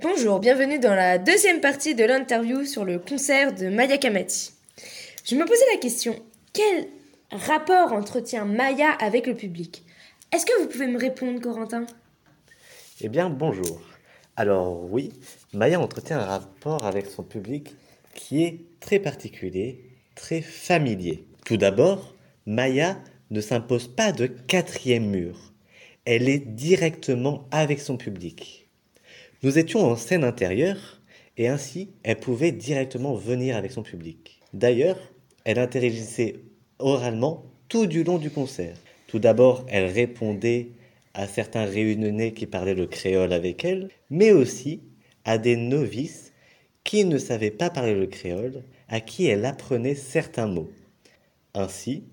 Bonjour, bienvenue dans la deuxième partie de l'interview sur le concert de Maya Kamati. Je me posais la question, quel rapport entretient Maya avec le public? Est-ce que vous pouvez me répondre, Corentin? Eh bien, bonjour. Alors oui, Maya entretient un rapport avec son public qui est très particulier, très familier. Tout d'abord, Maya ne s'impose pas de quatrième mur. Elle est directement avec son public. Nous étions en scène intérieure et ainsi elle pouvait directement venir avec son public. D'ailleurs, elle interagissait oralement tout du long du concert. Tout d'abord, elle répondait à certains réunionnais qui parlaient le créole avec elle, mais aussi à des novices qui ne savaient pas parler le créole, à qui elle apprenait certains mots. Ainsi,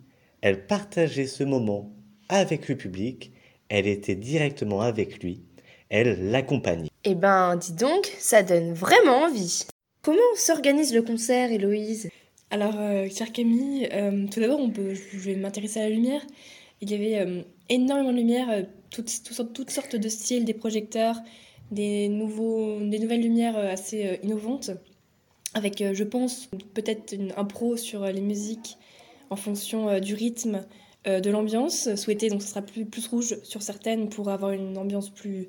elle partageait ce moment avec le public, elle était directement avec lui, elle l'accompagnait. Eh ben, dis donc, ça donne vraiment envie. Comment s'organise le concert, Héloïse? Alors, euh, chère Camille, euh, tout d'abord, on peut, je vais m'intéresser à la lumière. Il y avait euh, énormément de lumière, euh, toutes, toutes, sortes- de styles, des projecteurs, des, nouveaux, des nouvelles lumières euh, assez innovantes, avec, je pense, peut-être un pro sur les musiques en fonction du rythme, de l'ambiance souhaitée. Donc, ce sera plus, plus rouge sur certaines pour avoir une ambiance plus,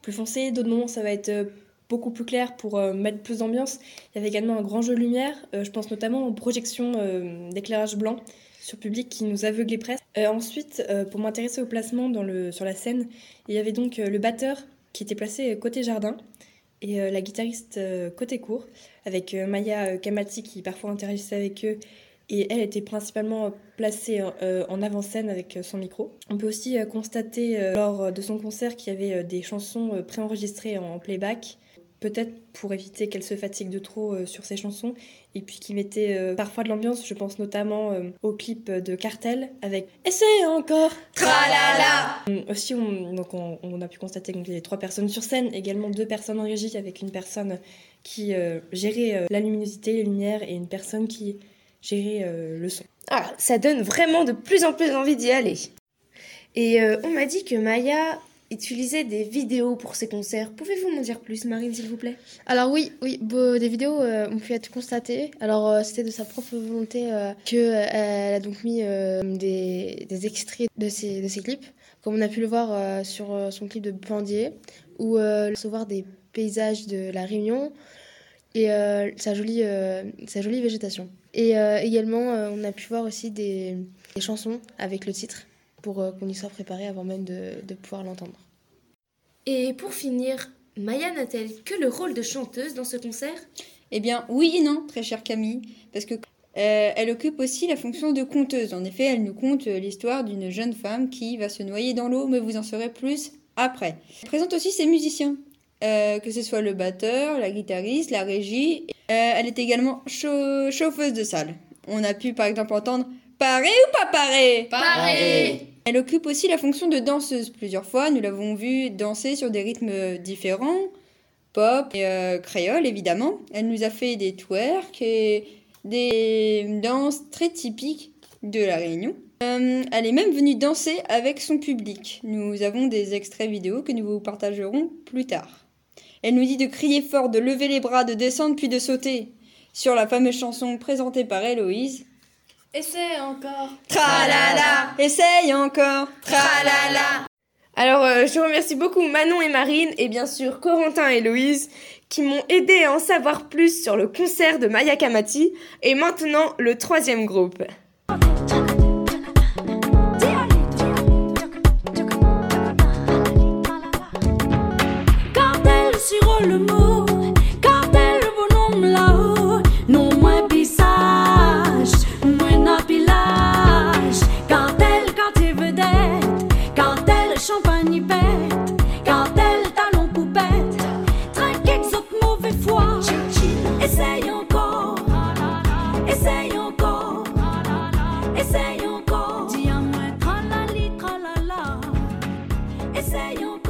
plus foncée. D'autres moments, ça va être beaucoup plus clair pour mettre plus d'ambiance. Il y avait également un grand jeu de lumière. je pense notamment aux projections d'éclairage blanc sur public qui nous aveuglait presque. Euh, ensuite, euh, pour m'intéresser au placement dans le, sur la scène, il y avait donc euh, le batteur qui était placé côté jardin et la guitariste côté court, avec Maya Kamati qui parfois interagissait avec eux. Et elle était principalement placée en avant-scène avec son micro. On peut aussi constater lors de son concert qu'il y avait des chansons préenregistrées en playback, peut-être pour éviter qu'elle se fatigue de trop euh, sur ses chansons, et puis qui mettait euh, parfois de l'ambiance. Je pense notamment euh, au clip de Cartel avec Essaye encore Tralala Hum, Aussi, on, donc on, on a pu constater qu'il y avait trois personnes sur scène, également deux personnes en régie, avec une personne qui gérait la luminosité, les lumières, et une personne qui gérait le son. Ah, ça donne vraiment de plus en plus envie d'y aller. Et on m'a dit que Maya utilisait des vidéos pour ses concerts. Pouvez-vous m'en dire plus, Marine, s'il vous plaît? Alors oui, oui, des vidéos euh, ont pu être constatées. Alors euh, c'était de sa propre volonté euh, que euh, a donc mis euh, des, des extraits de ses, de ses clips, comme on a pu le voir sur son clip de Bandier, où recevoir des paysages de la Réunion et sa jolie sa jolie végétation. Et également, on a pu voir aussi des, des chansons avec le titre pour euh, qu'on y soit préparé avant même de, de pouvoir l'entendre. Et pour finir, Maya n'a-t-elle que le rôle de chanteuse dans ce concert? Eh bien, oui et non, très chère Camille, parce que euh, elle occupe aussi la fonction de conteuse. En effet, elle nous conte euh, l'histoire d'une jeune femme qui va se noyer dans l'eau, mais vous en saurez plus après. Elle présente aussi ses musiciens, euh, que ce soit le batteur, la guitariste, la régie. Euh, elle est également chau- chauffeuse de salle. On a pu par exemple entendre Paré ou pas paré? Paré Elle occupe aussi la fonction de danseuse. Plusieurs fois, nous l'avons vue danser sur des rythmes différents, pop et euh, créole évidemment. Elle nous a fait des twerks et des danses très typiques de la Réunion. Euh, elle est même venue danser avec son public. Nous avons des extraits vidéo que nous vous partagerons plus tard. Elle nous dit de crier fort, de lever les bras, de descendre puis de sauter. Sur la fameuse chanson présentée par Héloïse. Essaye encore. Tralala. Essaye encore. Tralala. Alors, euh, je remercie beaucoup Manon et Marine, et bien sûr Corentin et Héloïse, qui m'ont aidé à en savoir plus sur le concert de Maya Kamati, et maintenant le troisième groupe. Essaye